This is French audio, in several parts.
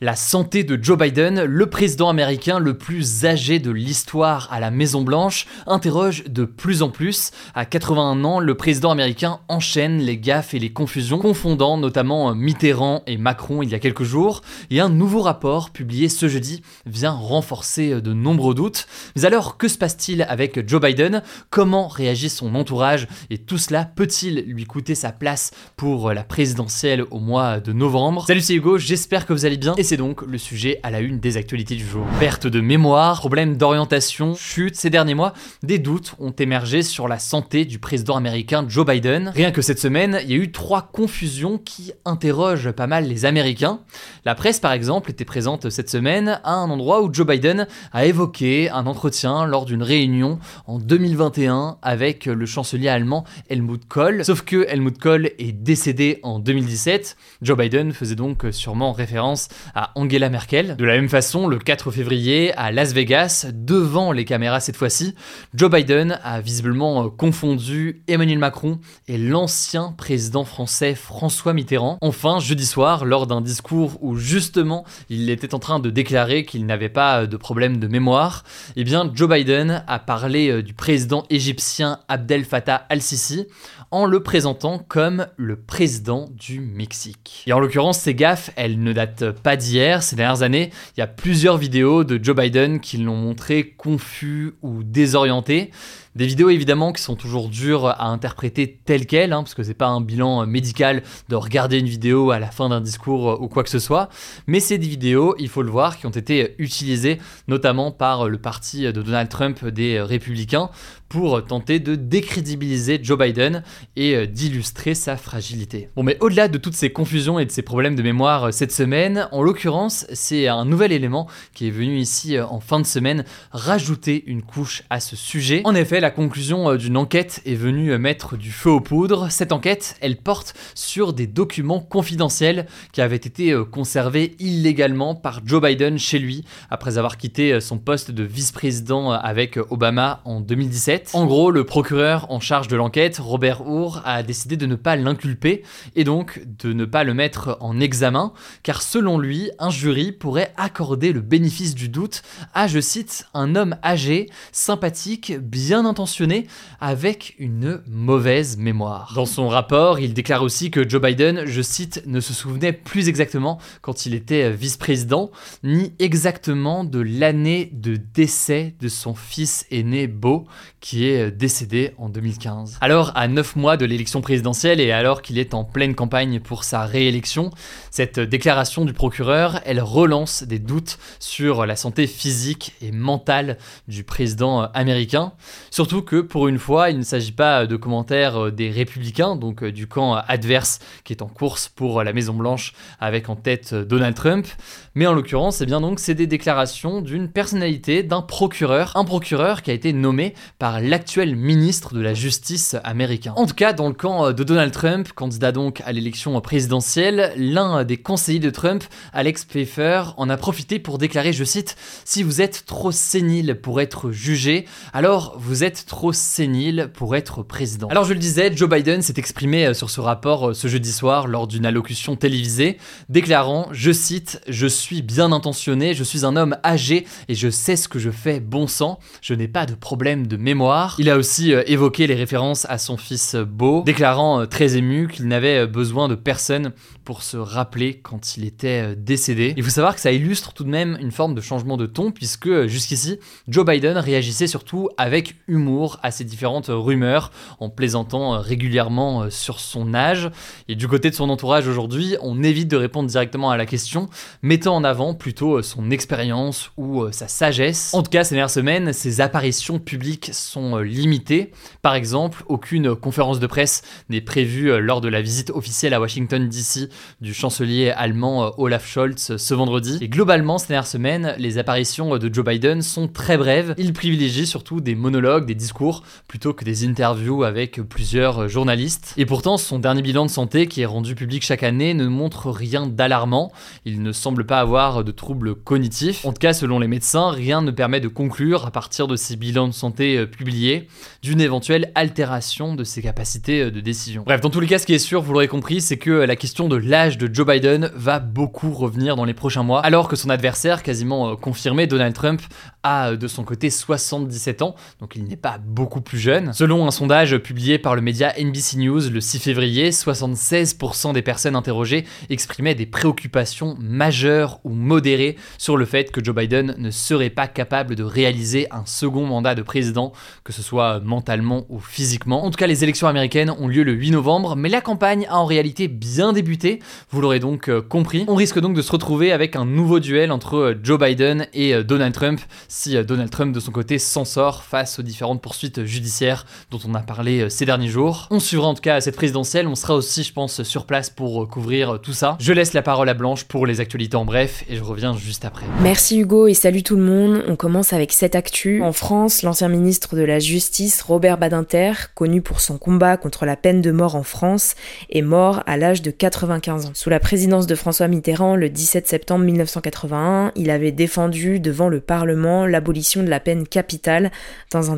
La santé de Joe Biden, le président américain le plus âgé de l'histoire à la Maison Blanche, interroge de plus en plus. À 81 ans, le président américain enchaîne les gaffes et les confusions, confondant notamment Mitterrand et Macron il y a quelques jours. Et un nouveau rapport publié ce jeudi vient renforcer de nombreux doutes. Mais alors, que se passe-t-il avec Joe Biden? Comment réagit son entourage? Et tout cela peut-il lui coûter sa place pour la présidentielle au mois de novembre? Salut, c'est Hugo, j'espère que vous allez bien c'est donc le sujet à la une des actualités du jour. Perte de mémoire, problème d'orientation, chute ces derniers mois, des doutes ont émergé sur la santé du président américain Joe Biden. Rien que cette semaine, il y a eu trois confusions qui interrogent pas mal les Américains. La presse par exemple était présente cette semaine à un endroit où Joe Biden a évoqué un entretien lors d'une réunion en 2021 avec le chancelier allemand Helmut Kohl. Sauf que Helmut Kohl est décédé en 2017. Joe Biden faisait donc sûrement référence à Angela Merkel. De la même façon, le 4 février, à Las Vegas, devant les caméras cette fois-ci, Joe Biden a visiblement euh, confondu Emmanuel Macron et l'ancien président français François Mitterrand. Enfin, jeudi soir, lors d'un discours où justement il était en train de déclarer qu'il n'avait pas euh, de problème de mémoire, eh bien Joe Biden a parlé euh, du président égyptien Abdel Fattah al-Sisi en le présentant comme le président du Mexique. Et en l'occurrence, ces gaffes, elles ne datent pas d'hier. Ces dernières années, il y a plusieurs vidéos de Joe Biden qui l'ont montré confus ou désorienté. Des vidéos évidemment qui sont toujours dures à interpréter telles quelles, hein, parce que c'est pas un bilan médical de regarder une vidéo à la fin d'un discours ou quoi que ce soit, mais c'est des vidéos, il faut le voir, qui ont été utilisées notamment par le parti de Donald Trump des républicains pour tenter de décrédibiliser Joe Biden et d'illustrer sa fragilité. Bon mais au-delà de toutes ces confusions et de ces problèmes de mémoire cette semaine, en l'occurrence c'est un nouvel élément qui est venu ici en fin de semaine rajouter une couche à ce sujet. En effet, la conclusion d'une enquête est venue mettre du feu aux poudres. Cette enquête, elle porte sur des documents confidentiels qui avaient été conservés illégalement par Joe Biden chez lui après avoir quitté son poste de vice-président avec Obama en 2017. En gros, le procureur en charge de l'enquête, Robert Hour, a décidé de ne pas l'inculper et donc de ne pas le mettre en examen, car selon lui, un jury pourrait accorder le bénéfice du doute à, je cite, un homme âgé, sympathique, bien intentionné, avec une mauvaise mémoire. Dans son rapport, il déclare aussi que Joe Biden, je cite, ne se souvenait plus exactement quand il était vice-président, ni exactement de l'année de décès de son fils aîné Beau, qui est décédé en 2015. Alors, à 9 mois de l'élection présidentielle et alors qu'il est en pleine campagne pour sa réélection, cette déclaration du procureur, elle relance des doutes sur la santé physique et mentale du président américain. Surtout que pour une fois, il ne s'agit pas de commentaires des républicains, donc du camp adverse qui est en course pour la Maison Blanche avec en tête Donald Trump, mais en l'occurrence, c'est eh bien donc c'est des déclarations d'une personnalité, d'un procureur, un procureur qui a été nommé par l'actuel ministre de la Justice américain. En tout cas, dans le camp de Donald Trump, candidat donc à l'élection présidentielle, l'un des conseillers de Trump, Alex Pfeiffer, en a profité pour déclarer, je cite, Si vous êtes trop sénile pour être jugé, alors vous êtes trop sénile pour être président. Alors je le disais, Joe Biden s'est exprimé sur ce rapport ce jeudi soir lors d'une allocution télévisée, déclarant, je cite, Je suis bien intentionné, je suis un homme âgé et je sais ce que je fais bon sang, je n'ai pas de problème de mémoire il a aussi euh, évoqué les références à son fils euh, Beau, déclarant euh, très ému qu'il n'avait besoin de personne pour se rappeler quand il était décédé. Il faut savoir que ça illustre tout de même une forme de changement de ton, puisque jusqu'ici, Joe Biden réagissait surtout avec humour à ces différentes rumeurs en plaisantant régulièrement sur son âge. Et du côté de son entourage aujourd'hui, on évite de répondre directement à la question, mettant en avant plutôt son expérience ou sa sagesse. En tout cas, ces dernières semaines, ses apparitions publiques sont limitées. Par exemple, aucune conférence de presse n'est prévue lors de la visite officielle à Washington DC du chancelier allemand Olaf Scholz ce vendredi. Et globalement, ces dernières semaines, les apparitions de Joe Biden sont très brèves. Il privilégie surtout des monologues, des discours, plutôt que des interviews avec plusieurs journalistes. Et pourtant, son dernier bilan de santé, qui est rendu public chaque année, ne montre rien d'alarmant. Il ne semble pas avoir de troubles cognitifs. En tout cas, selon les médecins, rien ne permet de conclure, à partir de ces bilans de santé euh, publiés, d'une éventuelle altération de ses capacités euh, de décision. Bref, dans tous les cas, ce qui est sûr, vous l'aurez compris, c'est que la question de l'âge de Joe Biden va beaucoup revenir dans les prochains mois, alors que son adversaire, quasiment euh, confirmé, Donald Trump, a de son côté 77 ans, donc il n'est pas beaucoup plus jeune. Selon un sondage publié par le média NBC News le 6 février, 76% des personnes interrogées exprimaient des préoccupations majeures ou modérées sur le fait que Joe Biden ne serait pas capable de réaliser un second mandat de président, que ce soit mentalement ou physiquement. En tout cas, les élections américaines ont lieu le 8 novembre, mais la campagne a en réalité bien débuté, vous l'aurez donc euh, compris. On risque donc de se retrouver avec un nouveau duel entre euh, Joe Biden et euh, Donald Trump si Donald Trump de son côté s'en sort face aux différentes poursuites judiciaires dont on a parlé ces derniers jours. On suivra en tout cas cette présidentielle, on sera aussi je pense sur place pour couvrir tout ça. Je laisse la parole à Blanche pour les actualités en bref et je reviens juste après. Merci Hugo et salut tout le monde. On commence avec cette actu. En France, l'ancien ministre de la Justice Robert Badinter, connu pour son combat contre la peine de mort en France, est mort à l'âge de 95 ans. Sous la présidence de François Mitterrand, le 17 septembre 1981, il avait défendu devant le Parlement l'abolition de la peine capitale dans un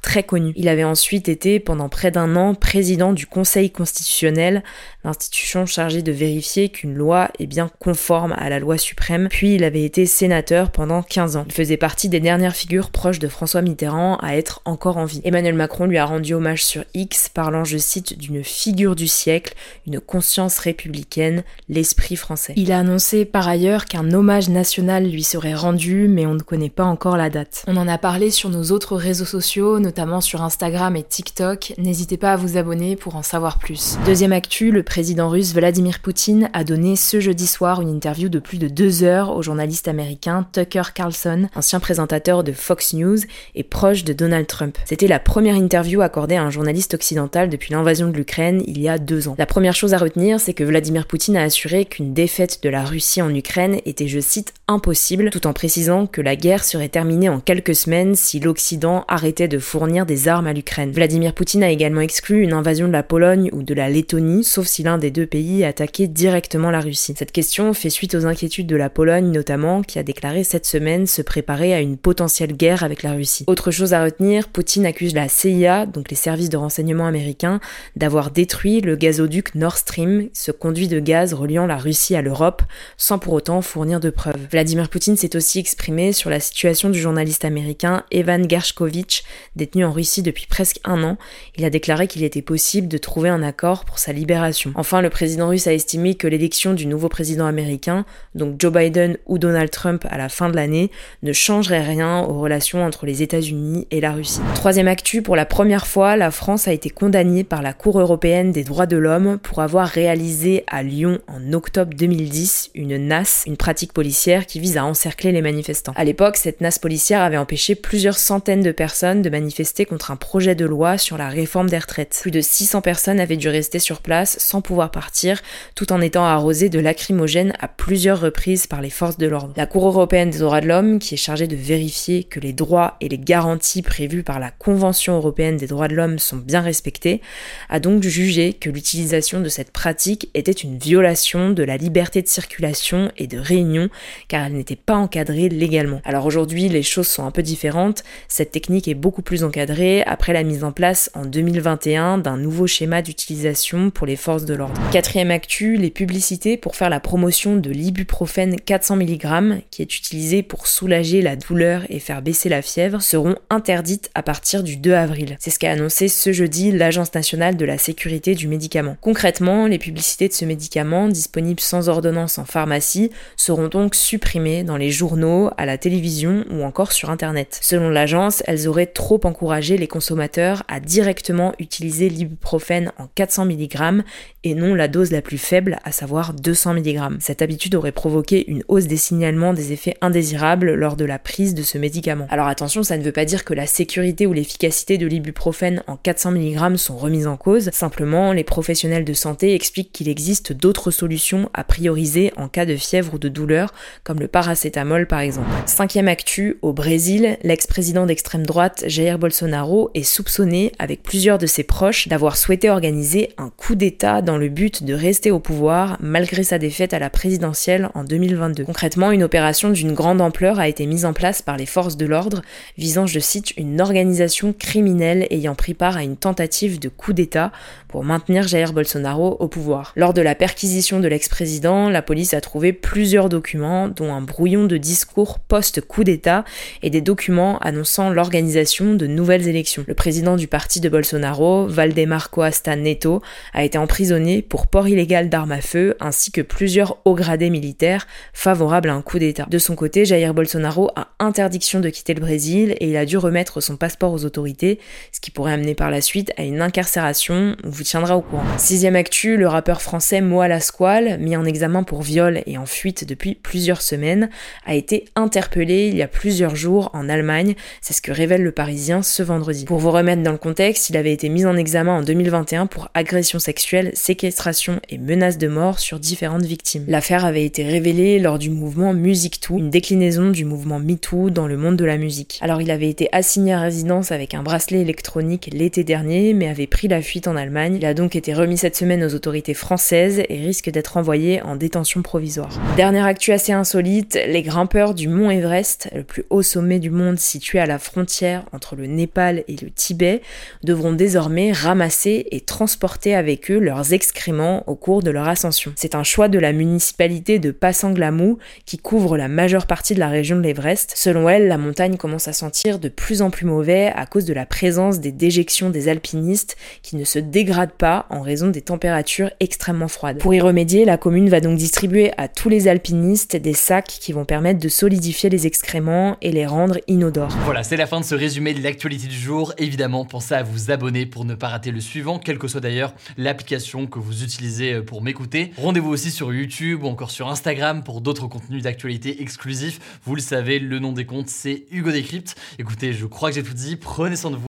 très connu. Il avait ensuite été pendant près d'un an président du Conseil constitutionnel, l'institution chargée de vérifier qu'une loi est bien conforme à la loi suprême, puis il avait été sénateur pendant 15 ans. Il faisait partie des dernières figures proches de François Mitterrand à être encore en vie. Emmanuel Macron lui a rendu hommage sur X, parlant, je cite, d'une figure du siècle, une conscience républicaine, l'esprit français. Il a annoncé par ailleurs qu'un hommage national lui serait rendu, mais on ne connaît pas encore la date. On en a parlé sur nos autres réseaux sociaux, notamment sur Instagram et TikTok. N'hésitez pas à vous abonner pour en savoir plus. Deuxième actu, le président russe Vladimir Poutine a donné ce jeudi soir une interview de plus de deux heures au journaliste américain Tucker Carlson, ancien présentateur de Fox News et proche de Donald Trump. C'était la première interview accordée à un journaliste occidental depuis l'invasion de l'Ukraine il y a deux ans. La première chose à retenir, c'est que Vladimir Poutine a assuré qu'une défaite de la Russie en Ukraine était, je cite, impossible, tout en précisant que la guerre serait terminée en quelques semaines si l'Occident arrêtait de fournir des armes à l'Ukraine. Vladimir Poutine a également exclu une invasion de la Pologne ou de la Lettonie, sauf si l'un des deux pays directement la Russie. Cette question fait suite aux inquiétudes de la Pologne notamment, qui a déclaré cette semaine se préparer à une potentielle guerre avec la Russie. Autre chose à retenir, Poutine accuse la CIA, donc les services de renseignement américains, d'avoir détruit le gazoduc Nord Stream, ce conduit de gaz reliant la Russie à l'Europe, sans pour autant fournir de preuves. Vladimir Poutine s'est aussi exprimé sur la situation du journaliste américain Evan Gershkovich, détenu en Russie depuis presque un an. Il a déclaré qu'il était possible de trouver un accord pour sa libération. Enfin, le président russe a estimé que l'élection du nouveau président américain, donc Joe Biden ou Donald Trump à la fin de l'année, ne changerait rien aux relations entre les États-Unis et la Russie. Troisième actu, pour la première fois, la France a été condamnée par la Cour européenne des droits de l'homme pour avoir réalisé à Lyon en octobre 2010 une NAS, une pratique policière qui vise à encercler les manifestants. À l'époque, cette NAS policière avait empêché plusieurs centaines de personnes de manifester contre un projet de loi sur la réforme des retraites. Plus de 600 personnes avaient dû rester sur place pouvoir partir, tout en étant arrosées de lacrymogènes à plusieurs reprises par les forces de l'ordre. La Cour européenne des droits de l'homme, qui est chargée de vérifier que les droits et les garanties prévues par la Convention européenne des droits de l'homme sont bien respectés, a donc jugé que l'utilisation de cette pratique était une violation de la liberté de circulation et de réunion, car elle n'était pas encadrée légalement. Alors aujourd'hui, les choses sont un peu différentes. Cette technique est beaucoup plus encadrée après la mise en place en 2021 d'un nouveau schéma d'utilisation pour les forces de l'ordre. Quatrième actu, les publicités pour faire la promotion de l'ibuprofène 400 mg, qui est utilisé pour soulager la douleur et faire baisser la fièvre, seront interdites à partir du 2 avril. C'est ce qu'a annoncé ce jeudi l'Agence nationale de la sécurité du médicament. Concrètement, les publicités de ce médicament, disponibles sans ordonnance en pharmacie, seront donc supprimées dans les journaux, à la télévision ou encore sur Internet. Selon l'agence, elles auraient trop encouragé les consommateurs à directement utiliser l'ibuprofène en 400 mg et non la dose la plus faible, à savoir 200 mg. Cette habitude aurait provoqué une hausse des signalements des effets indésirables lors de la prise de ce médicament. Alors attention, ça ne veut pas dire que la sécurité ou l'efficacité de l'ibuprofène en 400 mg sont remises en cause, simplement les professionnels de santé expliquent qu'il existe d'autres solutions à prioriser en cas de fièvre ou de douleur, comme le paracétamol par exemple. Cinquième actu, au Brésil, l'ex-président d'extrême droite Jair Bolsonaro est soupçonné, avec plusieurs de ses proches, d'avoir souhaité organiser un coup d'État dans le but de rester au pouvoir malgré sa défaite à la présidentielle en 2022. Concrètement, une opération d'une grande ampleur a été mise en place par les forces de l'ordre visant, je cite, une organisation criminelle ayant pris part à une tentative de coup d'État pour maintenir Jair Bolsonaro au pouvoir. Lors de la perquisition de l'ex-président, la police a trouvé plusieurs documents, dont un brouillon de discours post-coup d'État et des documents annonçant l'organisation de nouvelles élections. Le président du parti de Bolsonaro, Valdemar Coasta Neto, a été emprisonné pour port illégal d'armes à feu ainsi que plusieurs hauts gradés militaires favorables à un coup d'État. De son côté, Jair Bolsonaro a interdiction de quitter le Brésil et il a dû remettre son passeport aux autorités, ce qui pourrait amener par la suite à une incarcération. Tiendra au courant. Sixième actu, le rappeur français Moa Lasquale, mis en examen pour viol et en fuite depuis plusieurs semaines, a été interpellé il y a plusieurs jours en Allemagne. C'est ce que révèle le Parisien ce vendredi. Pour vous remettre dans le contexte, il avait été mis en examen en 2021 pour agression sexuelle, séquestration et menace de mort sur différentes victimes. L'affaire avait été révélée lors du mouvement Music Too, une déclinaison du mouvement MeToo dans le monde de la musique. Alors il avait été assigné à résidence avec un bracelet électronique l'été dernier, mais avait pris la fuite en Allemagne. Il a donc été remis cette semaine aux autorités françaises et risque d'être envoyé en détention provisoire. Dernière actu assez insolite, les grimpeurs du mont Everest, le plus haut sommet du monde situé à la frontière entre le Népal et le Tibet, devront désormais ramasser et transporter avec eux leurs excréments au cours de leur ascension. C'est un choix de la municipalité de Passanglamou qui couvre la majeure partie de la région de l'Everest. Selon elle, la montagne commence à sentir de plus en plus mauvais à cause de la présence des déjections des alpinistes qui ne se dégradent pas en raison des températures extrêmement froides. Pour y remédier, la commune va donc distribuer à tous les alpinistes des sacs qui vont permettre de solidifier les excréments et les rendre inodores. Voilà, c'est la fin de ce résumé de l'actualité du jour. Évidemment, pensez à vous abonner pour ne pas rater le suivant, quelle que soit d'ailleurs l'application que vous utilisez euh, pour m'écouter. Rendez-vous aussi sur YouTube ou encore sur Instagram pour d'autres contenus d'actualité exclusifs. Vous le savez, le nom des comptes, c'est Hugo Décrypte. Écoutez, je crois que j'ai tout dit. Prenez soin de vous.